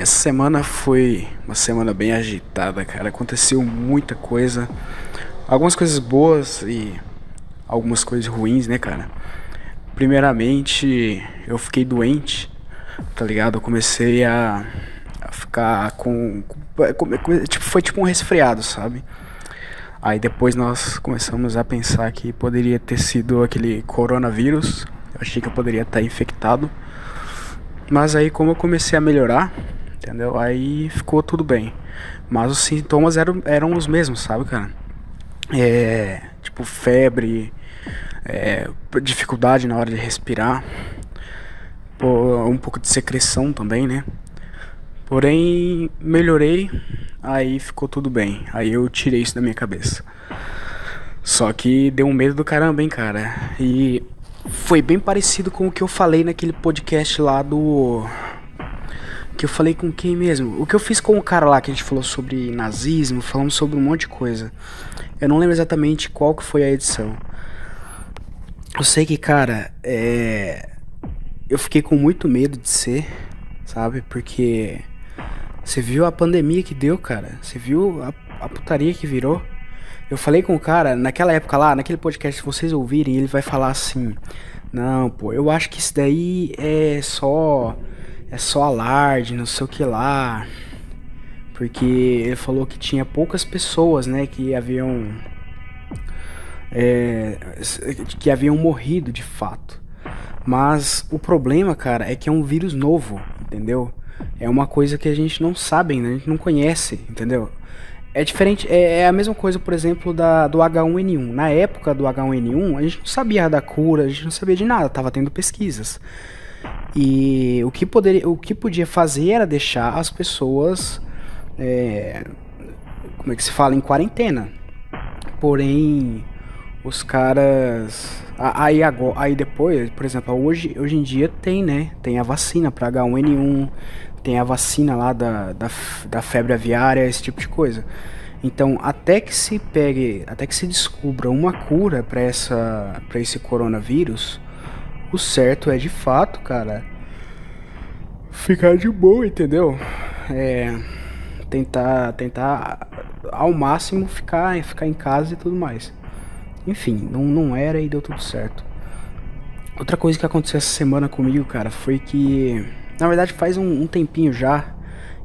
Essa semana foi uma semana bem agitada, cara. Aconteceu muita coisa. Algumas coisas boas e algumas coisas ruins, né, cara? Primeiramente, eu fiquei doente, tá ligado? Eu comecei a, a ficar com, com, Tipo, foi tipo um resfriado, sabe? Aí depois nós começamos a pensar que poderia ter sido aquele coronavírus. Eu achei que eu poderia estar infectado. Mas aí como eu comecei a melhorar, entendeu? Aí ficou tudo bem. Mas os sintomas eram, eram os mesmos, sabe, cara? É, tipo febre, é, dificuldade na hora de respirar, um pouco de secreção também, né? Porém, melhorei, aí ficou tudo bem. Aí eu tirei isso da minha cabeça. Só que deu um medo do caramba, hein, cara. E foi bem parecido com o que eu falei naquele podcast lá do. Que eu falei com quem mesmo? O que eu fiz com o cara lá que a gente falou sobre nazismo, falamos sobre um monte de coisa. Eu não lembro exatamente qual que foi a edição. Eu sei que, cara, é. Eu fiquei com muito medo de ser, sabe? Porque. Você viu a pandemia que deu, cara? Você viu a, a putaria que virou? Eu falei com o cara, naquela época lá, naquele podcast, se vocês ouvirem, ele vai falar assim: Não, pô, eu acho que isso daí é só. É só alarde, não sei o que lá. Porque ele falou que tinha poucas pessoas, né, que haviam. É, que haviam morrido de fato. Mas o problema, cara, é que é um vírus novo, entendeu? É uma coisa que a gente não sabe ainda, a gente não conhece, entendeu? É diferente, é, é, a mesma coisa, por exemplo, da, do H1N1. Na época do H1N1, a gente não sabia da cura, a gente não sabia de nada, tava tendo pesquisas. E o que, poderia, o que podia fazer era deixar as pessoas, é, como é que se fala, em quarentena. Porém, os caras. Aí, agora, aí depois, por exemplo, hoje, hoje em dia tem, né? Tem a vacina para H1N1, tem a vacina lá da, da, da febre aviária, esse tipo de coisa. Então, até que se pegue, até que se descubra uma cura para essa para esse coronavírus, o certo é de fato, cara, ficar de boa, entendeu? É tentar tentar ao máximo ficar ficar em casa e tudo mais. Enfim, não, não era e deu tudo certo. Outra coisa que aconteceu essa semana comigo, cara, foi que na verdade faz um, um tempinho já.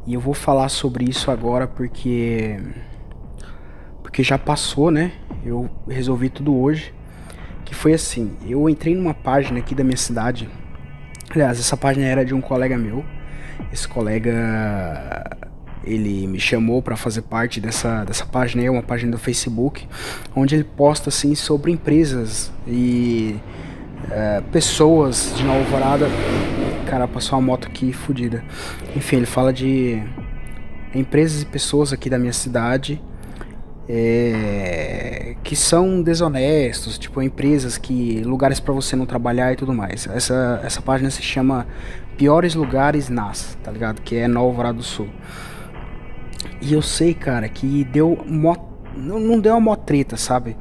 E eu vou falar sobre isso agora porque. Porque já passou, né? Eu resolvi tudo hoje. Que foi assim: eu entrei numa página aqui da minha cidade. Aliás, essa página era de um colega meu. Esse colega ele me chamou para fazer parte dessa, dessa página, é uma página do Facebook, onde ele posta assim sobre empresas e é, pessoas de Nova Alvorada Cara, passou uma moto aqui fodida. Enfim, ele fala de empresas e pessoas aqui da minha cidade é, que são desonestos, tipo empresas que lugares para você não trabalhar e tudo mais. Essa essa página se chama Piores Lugares Nas, tá ligado? Que é Nova Alvorada do Sul. E eu sei, cara, que deu mó não, não deu uma mó treta, sabe?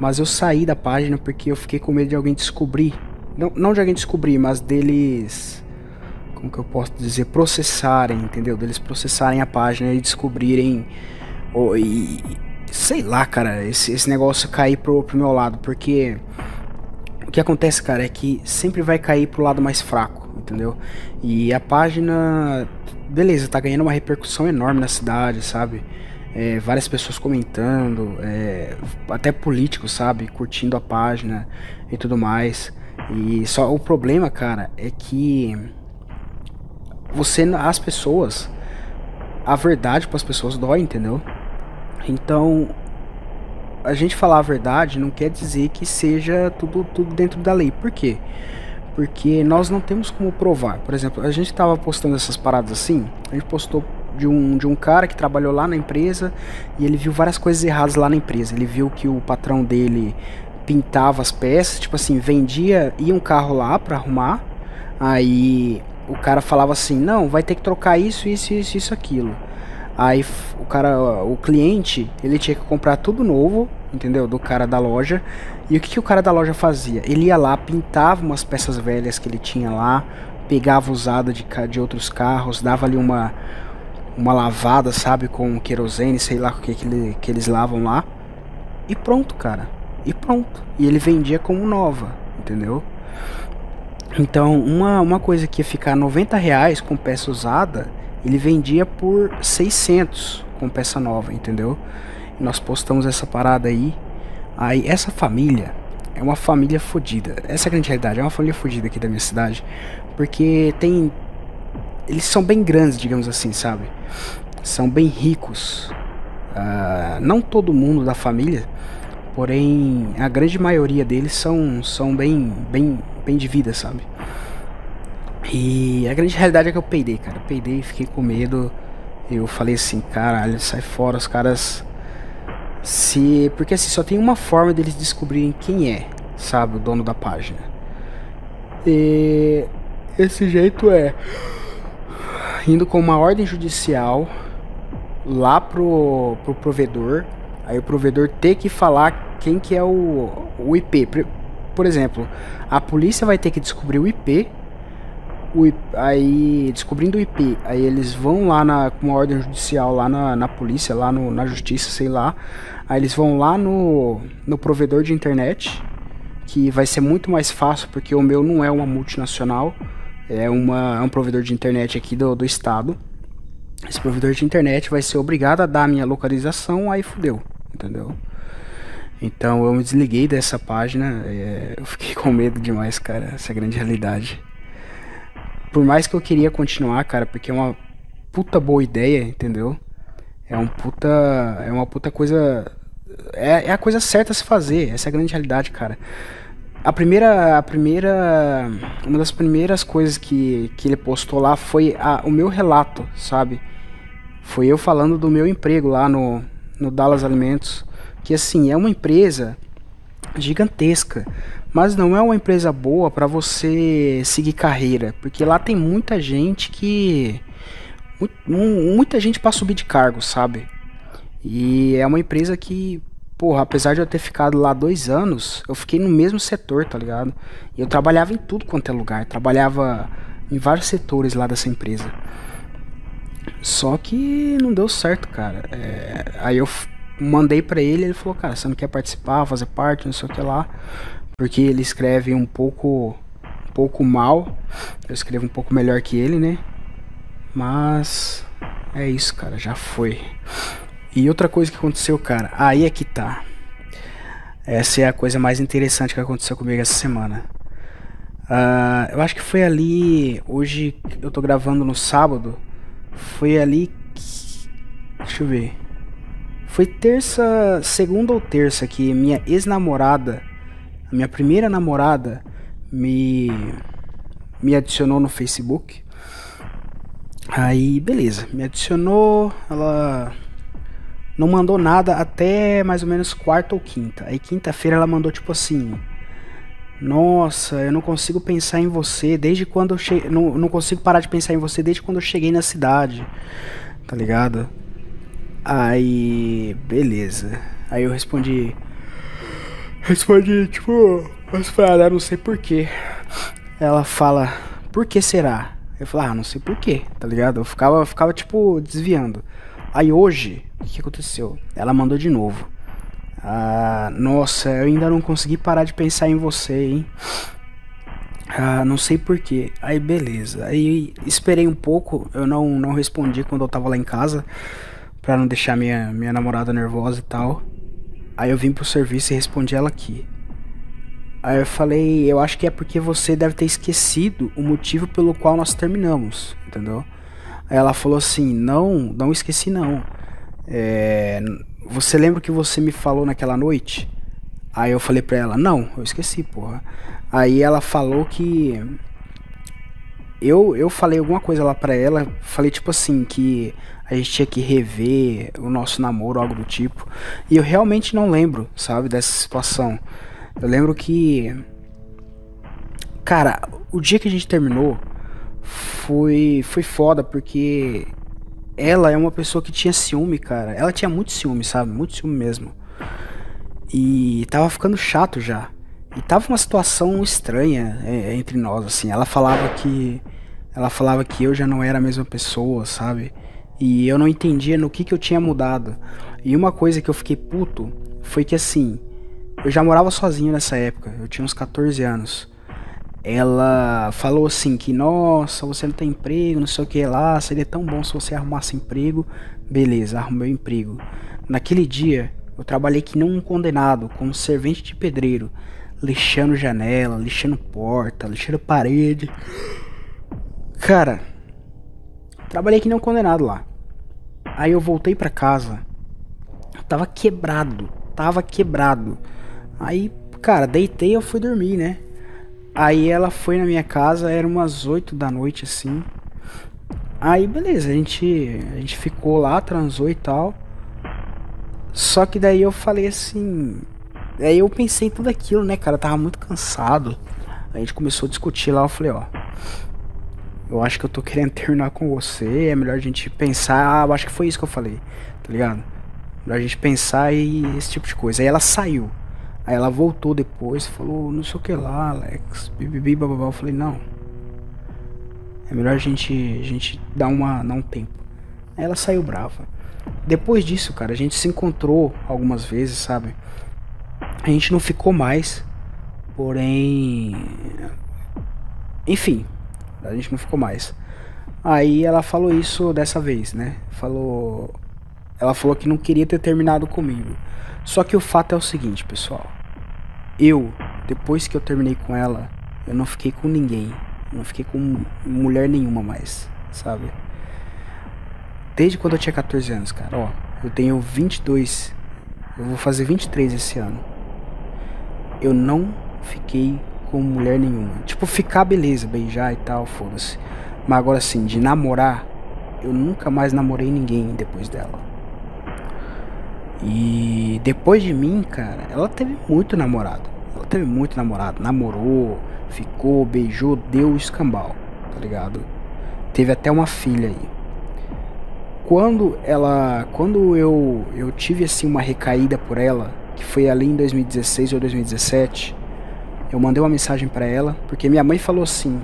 Mas eu saí da página porque eu fiquei com medo de alguém descobrir. Não, não de alguém descobrir, mas deles como que eu posso dizer, processarem, entendeu? Deles processarem a página e descobrirem. Oh, e, sei lá, cara, esse, esse negócio cair pro, pro meu lado, porque o que acontece, cara, é que sempre vai cair pro lado mais fraco, entendeu? E a página, beleza, tá ganhando uma repercussão enorme na cidade, sabe? É, várias pessoas comentando, é, até políticos, sabe? Curtindo a página e tudo mais. E só o problema, cara, é que você as pessoas a verdade para as pessoas dói, entendeu? Então, a gente falar a verdade não quer dizer que seja tudo, tudo dentro da lei. Por quê? Porque nós não temos como provar. Por exemplo, a gente estava postando essas paradas assim, a gente postou de um, de um cara que trabalhou lá na empresa e ele viu várias coisas erradas lá na empresa. Ele viu que o patrão dele pintava as peças, tipo assim, vendia, ia um carro lá para arrumar, aí o cara falava assim, não, vai ter que trocar isso, isso, isso, isso, aquilo. Aí o cara, o cliente, ele tinha que comprar tudo novo, entendeu? Do cara da loja. E o que, que o cara da loja fazia? Ele ia lá, pintava umas peças velhas que ele tinha lá, pegava usada de, de outros carros, dava ali uma, uma lavada, sabe, com querosene, sei lá o que, que, ele, que eles lavam lá. E pronto, cara. E pronto. E ele vendia como nova, entendeu? Então, uma, uma coisa que ia ficar 90 reais com peça usada, ele vendia por 600 com peça nova, entendeu? Nós postamos essa parada aí. Aí, essa família é uma família fodida. Essa é a grande realidade. É uma família fodida aqui da minha cidade. Porque tem. Eles são bem grandes, digamos assim, sabe? São bem ricos. Uh, não todo mundo da família, porém a grande maioria deles são, são bem, bem, bem de vida, sabe? E a grande realidade é que eu peidei, cara. Eu peidei, fiquei com medo. Eu falei assim, caralho, sai fora, os caras. Se. Porque assim, só tem uma forma deles descobrirem quem é, sabe, o dono da página. E esse jeito é indo com uma ordem judicial lá pro, pro provedor, aí o provedor ter que falar quem que é o, o IP. Por exemplo, a polícia vai ter que descobrir o IP, IP, aí descobrindo o IP, aí eles vão lá na, com uma ordem judicial lá na, na polícia, lá no, na justiça, sei lá, aí eles vão lá no, no provedor de internet, que vai ser muito mais fácil porque o meu não é uma multinacional, é, uma, é um provedor de internet aqui do, do estado. Esse provedor de internet vai ser obrigado a dar a minha localização, aí fudeu, entendeu? Então eu me desliguei dessa página, é, eu fiquei com medo demais, cara, essa é grande realidade. Por mais que eu queria continuar, cara, porque é uma puta boa ideia, entendeu? É um puta. É uma puta coisa. É, é a coisa certa a se fazer, essa é a grande realidade, cara. A primeira, a primeira, uma das primeiras coisas que, que ele postou lá foi a, o meu relato, sabe? Foi eu falando do meu emprego lá no, no Dallas Alimentos, que assim, é uma empresa gigantesca, mas não é uma empresa boa para você seguir carreira, porque lá tem muita gente que muita gente para subir de cargo, sabe? E é uma empresa que porra, apesar de eu ter ficado lá dois anos, eu fiquei no mesmo setor, tá ligado? E eu trabalhava em tudo quanto é lugar, trabalhava em vários setores lá dessa empresa. Só que não deu certo, cara. É, aí eu mandei para ele, ele falou, cara, você não quer participar, fazer parte, não sei o que lá, porque ele escreve um pouco, um pouco mal. Eu escrevo um pouco melhor que ele, né? Mas é isso, cara, já foi. E outra coisa que aconteceu, cara, aí é que tá. Essa é a coisa mais interessante que aconteceu comigo essa semana. Uh, eu acho que foi ali. Hoje eu tô gravando no sábado. Foi ali. Que, deixa eu ver. Foi terça, segunda ou terça que minha ex-namorada, minha primeira namorada, me me adicionou no Facebook. Aí, beleza, me adicionou, ela não mandou nada até mais ou menos quarta ou quinta. Aí quinta-feira ela mandou tipo assim: Nossa, eu não consigo pensar em você desde quando eu cheguei. Não, não consigo parar de pensar em você desde quando eu cheguei na cidade. Tá ligado? Aí. Beleza. Aí eu respondi. Respondi, tipo. Mas fala, não sei porquê. Ela fala, por que será? Eu falei, ah, não sei porquê, tá ligado? Eu ficava, ficava tipo, desviando. Aí hoje, o que aconteceu? Ela mandou de novo. Ah, nossa, eu ainda não consegui parar de pensar em você, hein? Ah, não sei porquê. Aí beleza. Aí esperei um pouco, eu não, não respondi quando eu tava lá em casa. Pra não deixar minha, minha namorada nervosa e tal. Aí eu vim pro serviço e respondi ela aqui. Aí eu falei, eu acho que é porque você deve ter esquecido o motivo pelo qual nós terminamos, entendeu? Aí ela falou assim: Não, não esqueci não. É, você lembra o que você me falou naquela noite? Aí eu falei pra ela: Não, eu esqueci, porra. Aí ela falou que. Eu, eu falei alguma coisa lá pra ela. Falei tipo assim: que a gente tinha que rever o nosso namoro, algo do tipo. E eu realmente não lembro, sabe, dessa situação. Eu lembro que. Cara, o dia que a gente terminou foi foi foda porque ela é uma pessoa que tinha ciúme, cara. Ela tinha muito ciúme, sabe? Muito ciúme mesmo. E tava ficando chato já. E tava uma situação estranha é, entre nós, assim. Ela falava que. Ela falava que eu já não era a mesma pessoa, sabe? E eu não entendia no que, que eu tinha mudado. E uma coisa que eu fiquei puto foi que assim. Eu já morava sozinho nessa época, eu tinha uns 14 anos. Ela falou assim que, nossa, você não tem emprego, não sei o que lá, seria tão bom se você arrumasse emprego. Beleza, arrumei emprego. Naquele dia, eu trabalhei que nem um condenado, como servente de pedreiro, lixando janela, lixando porta, lixando parede. Cara, trabalhei que nem um condenado lá. Aí eu voltei para casa. Eu tava quebrado, tava quebrado. Aí, cara, deitei eu fui dormir, né? Aí ela foi na minha casa, era umas 8 da noite assim. Aí beleza, a gente, a gente ficou lá, transou e tal. Só que daí eu falei assim. Aí eu pensei em tudo aquilo, né, cara? Eu tava muito cansado. A gente começou a discutir lá, eu falei, ó. Eu acho que eu tô querendo terminar com você. É melhor a gente pensar. Ah, eu acho que foi isso que eu falei, tá ligado? Melhor a gente pensar e esse tipo de coisa. Aí ela saiu. Aí ela voltou depois falou, não sei o que lá, Alex. Bibibi, bababá. Eu falei, não. É melhor a gente, a gente dar, uma, dar um tempo. Aí ela saiu brava. Depois disso, cara, a gente se encontrou algumas vezes, sabe? A gente não ficou mais, porém. Enfim, a gente não ficou mais. Aí ela falou isso dessa vez, né? Falou. Ela falou que não queria ter terminado comigo. Só que o fato é o seguinte, pessoal. Eu, depois que eu terminei com ela, eu não fiquei com ninguém. Eu não fiquei com mulher nenhuma mais, sabe? Desde quando eu tinha 14 anos, cara. Ó, eu tenho 22. Eu vou fazer 23 esse ano. Eu não fiquei com mulher nenhuma. Tipo, ficar beleza, beijar e tal, foda-se. Mas agora assim, de namorar, eu nunca mais namorei ninguém depois dela. E depois de mim, cara, ela teve muito namorado. Ela teve muito namorado. Namorou, ficou, beijou, deu escambau, tá ligado? Teve até uma filha aí quando ela quando eu eu tive assim uma recaída por ela que foi ali em 2016 ou 2017 eu mandei uma mensagem para ela porque minha mãe falou assim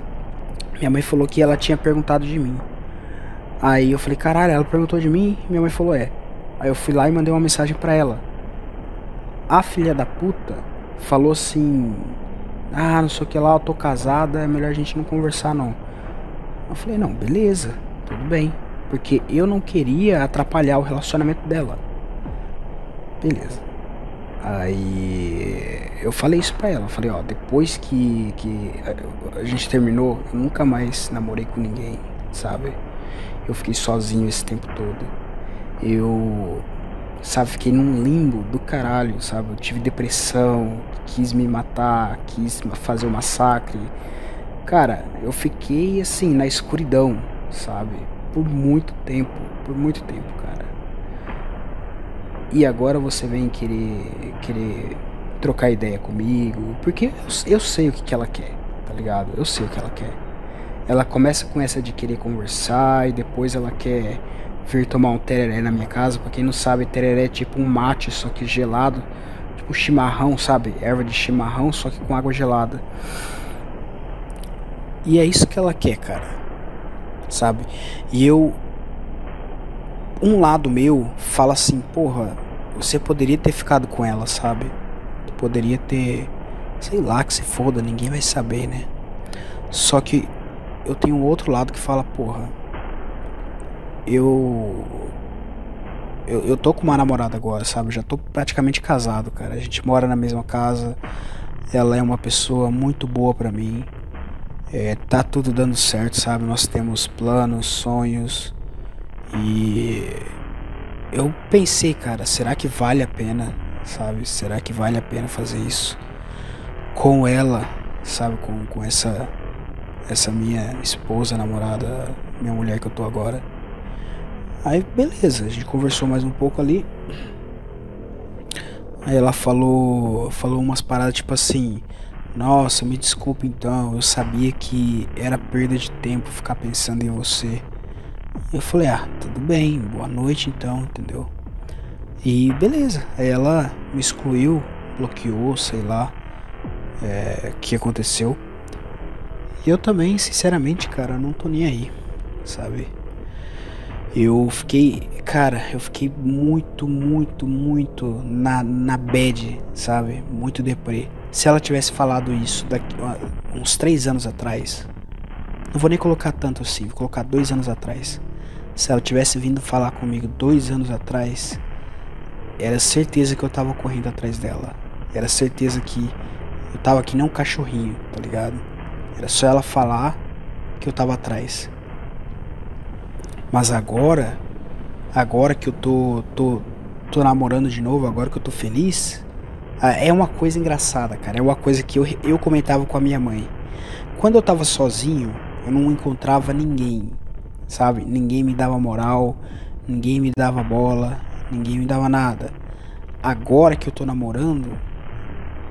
minha mãe falou que ela tinha perguntado de mim. Aí eu falei caralho ela perguntou de mim? Minha mãe falou é. Aí eu fui lá e mandei uma mensagem para ela. A filha da puta falou assim ah não sei o que lá eu tô casada é melhor a gente não conversar não. Eu falei não beleza tudo bem. Porque eu não queria atrapalhar o relacionamento dela. Beleza. Aí eu falei isso pra ela. Falei, ó, depois que, que a gente terminou, eu nunca mais namorei com ninguém, sabe? Eu fiquei sozinho esse tempo todo. Eu, sabe, fiquei num limbo do caralho, sabe? Eu tive depressão, quis me matar, quis fazer o um massacre. Cara, eu fiquei assim, na escuridão, sabe? por muito tempo, por muito tempo, cara. E agora você vem querer querer trocar ideia comigo, porque eu, eu sei o que, que ela quer, tá ligado? Eu sei o que ela quer. Ela começa com essa de querer conversar e depois ela quer vir tomar um tereré na minha casa. Pra quem não sabe, tereré é tipo um mate, só que gelado. Tipo chimarrão, sabe? Erva de chimarrão, só que com água gelada. E é isso que ela quer, cara sabe? E eu. Um lado meu fala assim, porra, você poderia ter ficado com ela, sabe? Poderia ter. Sei lá, que se foda, ninguém vai saber, né? Só que eu tenho um outro lado que fala, porra. Eu. Eu, eu tô com uma namorada agora, sabe? Já tô praticamente casado, cara. A gente mora na mesma casa. Ela é uma pessoa muito boa para mim. É, tá tudo dando certo, sabe? Nós temos planos, sonhos e eu pensei, cara, será que vale a pena, sabe? Será que vale a pena fazer isso com ela, sabe? Com, com essa essa minha esposa, namorada, minha mulher que eu tô agora. Aí beleza, a gente conversou mais um pouco ali. Aí ela falou, falou umas paradas tipo assim, nossa, me desculpe então, eu sabia que era perda de tempo ficar pensando em você. Eu falei, ah, tudo bem, boa noite então, entendeu? E beleza, aí ela me excluiu, bloqueou, sei lá. é, que aconteceu. E eu também, sinceramente, cara, não tô nem aí, sabe? Eu fiquei, cara, eu fiquei muito, muito, muito na, na bad, sabe? Muito deprê. Se ela tivesse falado isso daqui, uns três anos atrás, não vou nem colocar tanto assim, vou colocar dois anos atrás. Se ela tivesse vindo falar comigo dois anos atrás, era certeza que eu tava correndo atrás dela. Era certeza que eu tava aqui nem um cachorrinho, tá ligado? Era só ela falar que eu tava atrás. Mas agora, agora que eu tô, tô, tô namorando de novo, agora que eu tô feliz, é uma coisa engraçada, cara. É uma coisa que eu, eu comentava com a minha mãe. Quando eu tava sozinho, eu não encontrava ninguém, sabe? Ninguém me dava moral, ninguém me dava bola, ninguém me dava nada. Agora que eu tô namorando,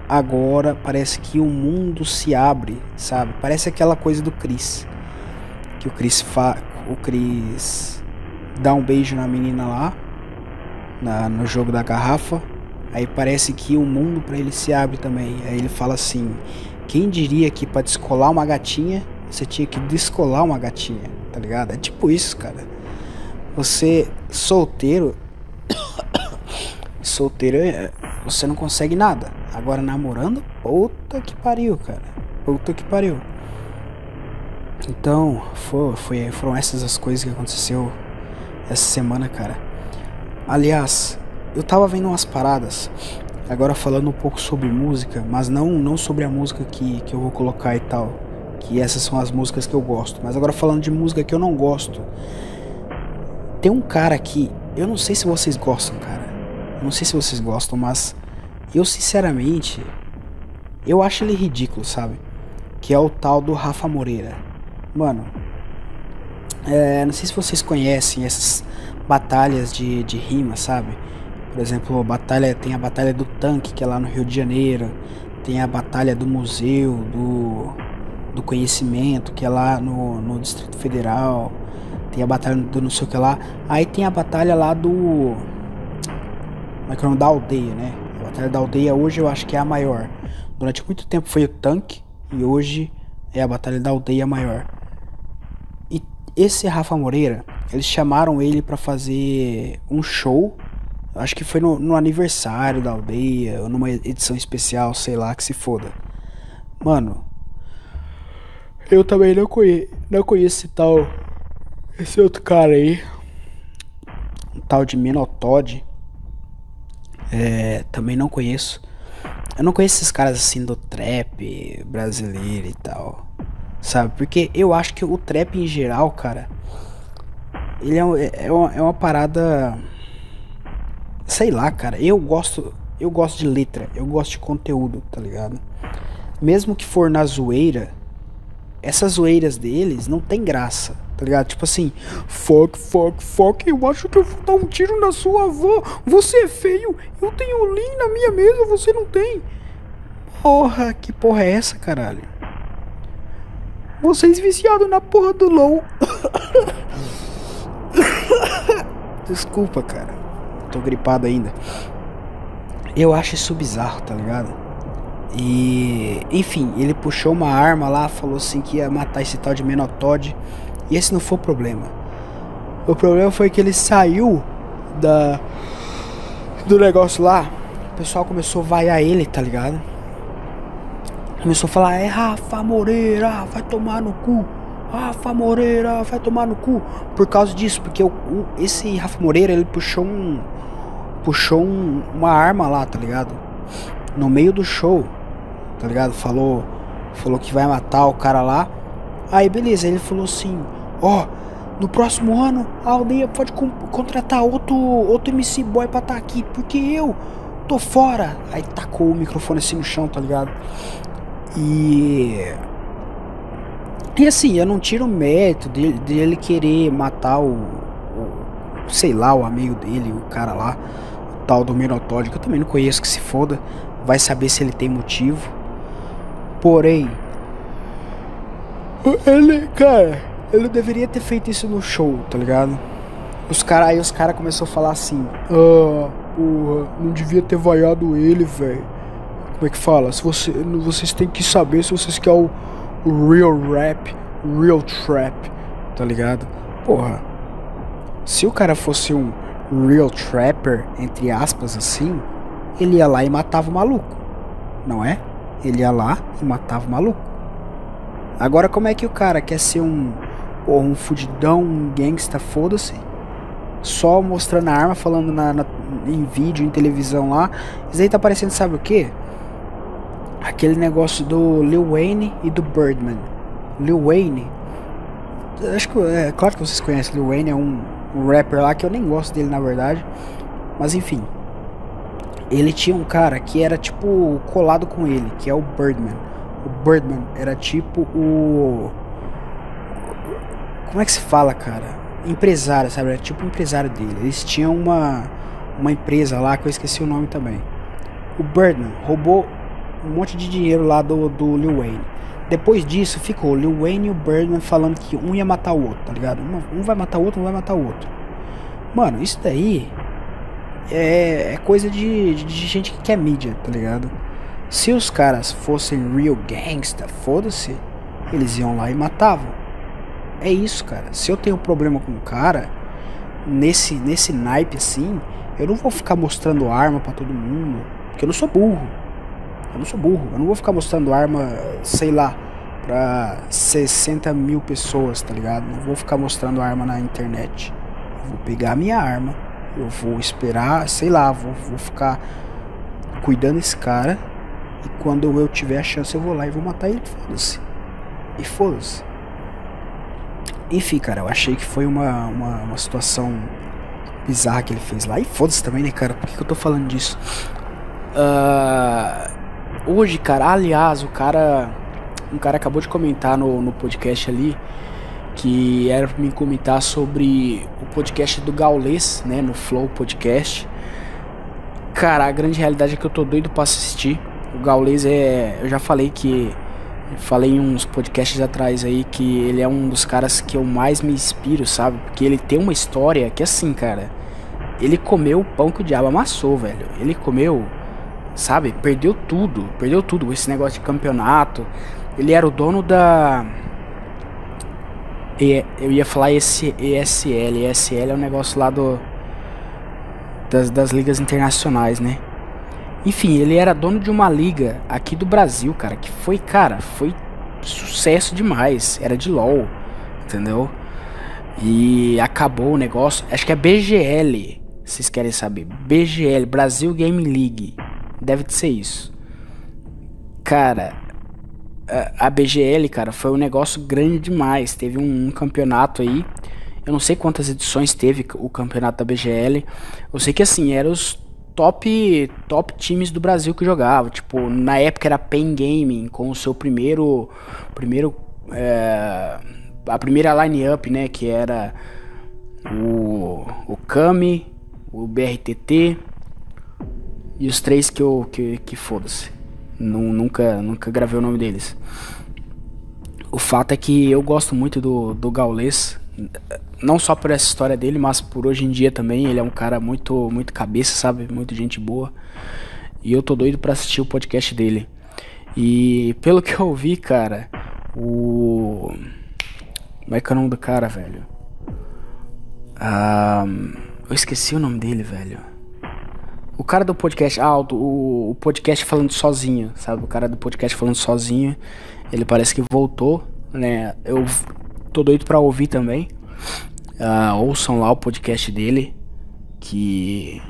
agora parece que o mundo se abre, sabe? Parece aquela coisa do Chris. Que o Chris fa o Chris dá um beijo na menina lá, na, no jogo da garrafa. Aí parece que o mundo para ele se abre também. Aí ele fala assim: quem diria que para descolar uma gatinha, você tinha que descolar uma gatinha, tá ligado? É tipo isso, cara. Você solteiro, solteiro, é, você não consegue nada. Agora namorando, puta que pariu, cara. Puta que pariu. Então, foi, foi, foram essas as coisas que aconteceu essa semana, cara. Aliás, eu tava vendo umas paradas, agora falando um pouco sobre música, mas não, não sobre a música que, que eu vou colocar e tal. Que essas são as músicas que eu gosto. Mas agora falando de música que eu não gosto. Tem um cara aqui, eu não sei se vocês gostam, cara. Eu não sei se vocês gostam, mas eu sinceramente eu acho ele ridículo, sabe? Que é o tal do Rafa Moreira. Mano, é, não sei se vocês conhecem essas batalhas de, de rima, sabe? Por exemplo, batalha, tem a Batalha do Tanque, que é lá no Rio de Janeiro. Tem a Batalha do Museu, do, do Conhecimento, que é lá no, no Distrito Federal. Tem a Batalha do não sei o que lá. Aí tem a Batalha lá do. Como é que é o nome? Da aldeia, né? A Batalha da Aldeia hoje eu acho que é a maior. Durante muito tempo foi o Tanque e hoje é a Batalha da Aldeia maior. Esse Rafa Moreira, eles chamaram ele para fazer um show. Acho que foi no, no, aniversário da aldeia, ou numa edição especial, sei lá, que se foda. Mano, eu também não conheço, não conheço esse tal. Esse outro cara aí. Um tal de Minotod. É, também não conheço. Eu não conheço esses caras assim do trap brasileiro e tal sabe? Porque eu acho que o trap em geral, cara, ele é, é, uma, é uma parada. Sei lá, cara. Eu gosto. Eu gosto de letra, eu gosto de conteúdo, tá ligado? Mesmo que for na zoeira, essas zoeiras deles não tem graça, tá ligado? Tipo assim, fuck, fuck, fuck, eu acho que eu vou dar um tiro na sua avó. Você é feio, eu tenho lean na minha mesa, você não tem. Porra, que porra é essa, caralho? Vocês viciados na porra do LOL. Desculpa, cara. Tô gripado ainda. Eu acho isso bizarro, tá ligado? E. Enfim, ele puxou uma arma lá, falou assim que ia matar esse tal de Menotod. E esse não foi o problema. O problema foi que ele saiu da. Do negócio lá. O pessoal começou a vaiar ele, tá ligado? Começou a falar, é Rafa Moreira, vai tomar no cu. Rafa Moreira, vai tomar no cu. Por causa disso, porque o, o, esse Rafa Moreira, ele puxou um. Puxou um, uma arma lá, tá ligado? No meio do show, tá ligado? Falou. Falou que vai matar o cara lá. Aí beleza, ele falou assim, ó. Oh, no próximo ano a aldeia pode contratar outro, outro MC boy pra estar tá aqui, porque eu tô fora. Aí tacou o microfone assim no chão, tá ligado? E. E assim, eu não tiro o mérito dele, dele querer matar o, o, Sei lá, o amigo dele, o cara lá, o tal do Minotório, que eu também não conheço, que se foda. Vai saber se ele tem motivo. Porém. Ele, cara, ele deveria ter feito isso no show, tá ligado? Os cara, aí os caras começaram a falar assim: Ah, porra, não devia ter vaiado ele, velho Como é que fala? Se você, vocês têm que saber se vocês querem o real rap, real trap, tá ligado? Porra. Se o cara fosse um real trapper, entre aspas assim, ele ia lá e matava o maluco. Não é? Ele ia lá e matava o maluco. Agora como é que o cara quer ser um um fudidão, um gangsta, foda-se. Só mostrando a arma, falando na, na, em vídeo, em televisão lá. Isso aí tá parecendo, sabe o que? Aquele negócio do Lil Wayne e do Birdman. Lil Wayne. Acho que é claro que vocês conhecem Lil Wayne, é um, um rapper lá que eu nem gosto dele na verdade. Mas enfim. Ele tinha um cara que era tipo colado com ele, que é o Birdman. O Birdman era tipo o como é que se fala, cara? Empresário, sabe? Era tipo o empresário dele. Eles tinham uma, uma empresa lá que eu esqueci o nome também. O Birdman roubou um monte de dinheiro lá do, do Lil Wayne. Depois disso ficou Lil Wayne e o Birdman falando que um ia matar o outro, tá ligado? Um vai matar o outro, um vai matar o outro. Mano, isso daí é, é coisa de, de, de gente que quer mídia, tá ligado? Se os caras fossem real gangsta, foda-se, eles iam lá e matavam. É isso, cara. Se eu tenho problema com o cara, nesse, nesse naipe assim, eu não vou ficar mostrando arma para todo mundo. Porque eu não sou burro. Eu não sou burro. Eu não vou ficar mostrando arma, sei lá, pra 60 mil pessoas, tá ligado? Não vou ficar mostrando arma na internet. Eu vou pegar a minha arma, eu vou esperar, sei lá, vou, vou ficar cuidando desse cara. E quando eu tiver a chance, eu vou lá e vou matar ele. Foda-se. E foda-se. Enfim, cara, eu achei que foi uma, uma, uma situação bizarra que ele fez lá. E foda-se também, né, cara? Por que, que eu tô falando disso? Uh, hoje, cara, aliás, o cara. Um cara acabou de comentar no, no podcast ali que era pra mim comentar sobre o podcast do Gaulês, né, no Flow Podcast. Cara, a grande realidade é que eu tô doido pra assistir. O Gaulês é. Eu já falei que falei em uns podcasts atrás aí que ele é um dos caras que eu mais me inspiro, sabe? Porque ele tem uma história que assim, cara, ele comeu o pão que o diabo amassou, velho. Ele comeu, sabe? Perdeu tudo, perdeu tudo. Esse negócio de campeonato. Ele era o dono da. Eu ia falar esse ESL. ESL é um negócio lá do. Das, das ligas internacionais, né? Enfim, ele era dono de uma liga aqui do Brasil, cara, que foi, cara, foi sucesso demais. Era de LoL, entendeu? E acabou o negócio. Acho que é BGL, vocês querem saber. BGL, Brasil Game League. Deve ser isso. Cara, a BGL, cara, foi um negócio grande demais. Teve um, um campeonato aí. Eu não sei quantas edições teve o campeonato da BGL. Eu sei que assim, eram os top top times do Brasil que jogava. Tipo, na época era Pen Gaming com o seu primeiro primeiro é, a primeira line-up, né, que era o o Kami, o BRTT e os três que eu que, que foda-se. Nunca nunca gravei o nome deles. O fato é que eu gosto muito do do Gaules não só por essa história dele, mas por hoje em dia também. Ele é um cara muito, muito cabeça, sabe? Muito gente boa. E eu tô doido pra assistir o podcast dele. E pelo que eu ouvi, cara, o. Como é que é o nome do cara, velho? Ah, eu esqueci o nome dele, velho. O cara do podcast. Ah, o, o podcast falando sozinho, sabe? O cara do podcast falando sozinho. Ele parece que voltou, né? Eu tô doido pra ouvir também. Uh, ouçam lá o podcast dele, que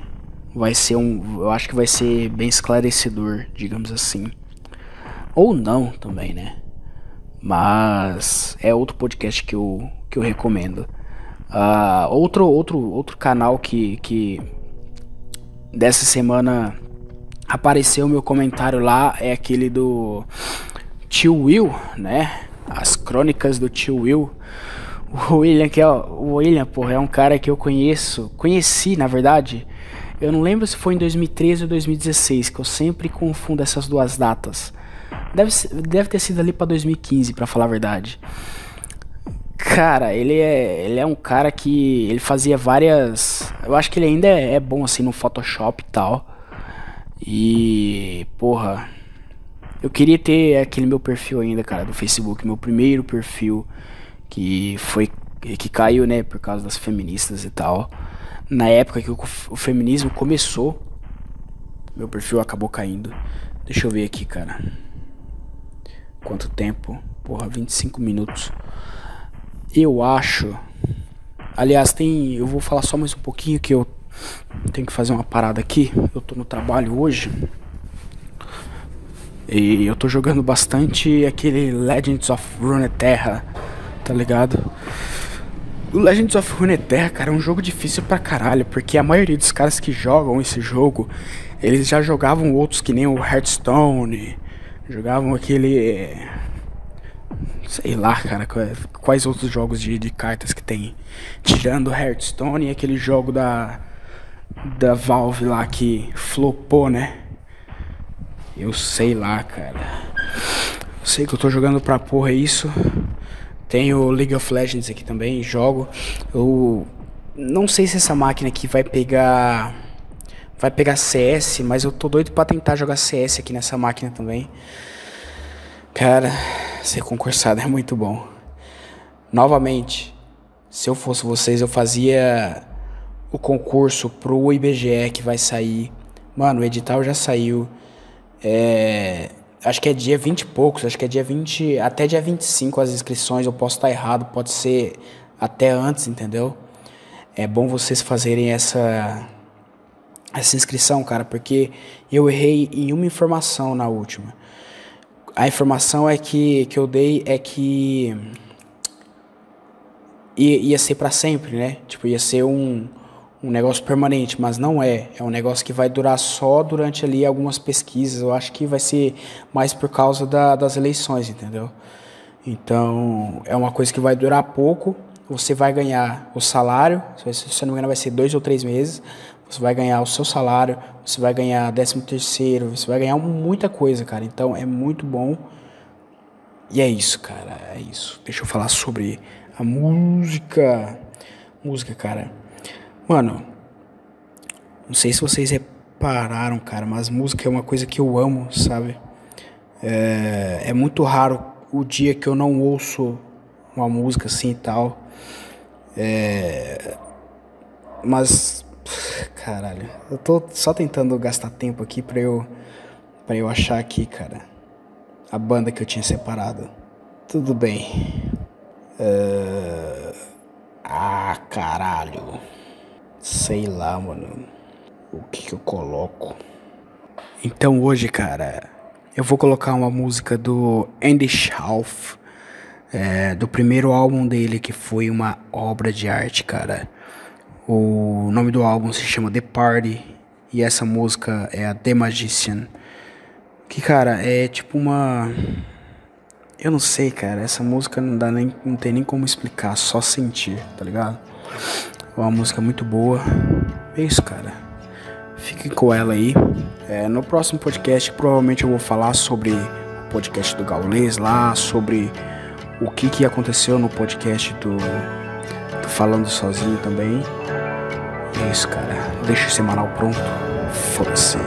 vai ser um. Eu acho que vai ser bem esclarecedor, digamos assim. Ou não também, né? Mas é outro podcast que eu, que eu recomendo. Uh, outro, outro, outro canal que, que dessa semana apareceu meu comentário lá é aquele do Tio Will, né? As crônicas do Tio Will. O William, que é o William, porra, é um cara que eu conheço, conheci, na verdade. Eu não lembro se foi em 2013 ou 2016, que eu sempre confundo essas duas datas. Deve, deve ter sido ali para 2015, para falar a verdade. Cara, ele é, ele é um cara que ele fazia várias, eu acho que ele ainda é, bom assim no Photoshop e tal. E, porra, Eu queria ter aquele meu perfil ainda, cara, do Facebook, meu primeiro perfil que foi que caiu, né, por causa das feministas e tal. Na época que o, o feminismo começou, meu perfil acabou caindo. Deixa eu ver aqui, cara. Quanto tempo? Porra, 25 minutos. Eu acho. Aliás, tem. Eu vou falar só mais um pouquinho que eu tenho que fazer uma parada aqui. Eu tô no trabalho hoje. E eu tô jogando bastante aquele Legends of Runeterra, tá ligado? O Legends of Runeterra, cara, é um jogo difícil pra caralho, porque a maioria dos caras que jogam esse jogo, eles já jogavam outros que nem o Hearthstone, jogavam aquele. Sei lá, cara, quais outros jogos de, de cartas que tem. Tirando Hearthstone e aquele jogo da. Da Valve lá que flopou, né? Eu sei lá, cara. Sei que eu tô jogando pra porra isso. Tenho League of Legends aqui também, jogo. Eu não sei se essa máquina aqui vai pegar vai pegar CS, mas eu tô doido para tentar jogar CS aqui nessa máquina também. Cara, ser concursado é muito bom. Novamente, se eu fosse vocês, eu fazia o concurso pro IBGE que vai sair. Mano, o edital já saiu. É, acho que é dia 20 e poucos, acho que é dia 20, até dia 25 as inscrições, eu posso estar errado, pode ser até antes, entendeu? É bom vocês fazerem essa essa inscrição, cara, porque eu errei em uma informação na última. A informação é que, que eu dei é que ia, ia ser para sempre, né? Tipo, ia ser um, um negócio permanente, mas não é. É um negócio que vai durar só durante ali algumas pesquisas. Eu acho que vai ser mais por causa da, das eleições, entendeu? Então, é uma coisa que vai durar pouco. Você vai ganhar o salário, se você não me engano, vai ser dois ou três meses. Você vai ganhar o seu salário, você vai ganhar décimo terceiro, você vai ganhar muita coisa, cara. Então, é muito bom. E é isso, cara. É isso. Deixa eu falar sobre a música. Música, cara Mano, não sei se vocês repararam, cara, mas música é uma coisa que eu amo, sabe? É, é muito raro o dia que eu não ouço uma música assim e tal. É, mas, caralho, eu tô só tentando gastar tempo aqui pra eu, pra eu achar aqui, cara, a banda que eu tinha separado. Tudo bem. É... Ah, caralho. Sei lá, mano. O que, que eu coloco? Então hoje, cara, eu vou colocar uma música do Andy Schauf, é, do primeiro álbum dele, que foi uma obra de arte, cara. O nome do álbum se chama The Party e essa música é a The Magician. Que, cara, é tipo uma. Eu não sei, cara. Essa música não dá nem. Não tem nem como explicar, só sentir, tá ligado? Uma música muito boa. É isso, cara. Fiquem com ela aí. É, no próximo podcast, provavelmente eu vou falar sobre o podcast do Gaulês lá, sobre o que, que aconteceu no podcast do, do Falando Sozinho também. É isso, cara. Deixa o semanal pronto. Foda-se.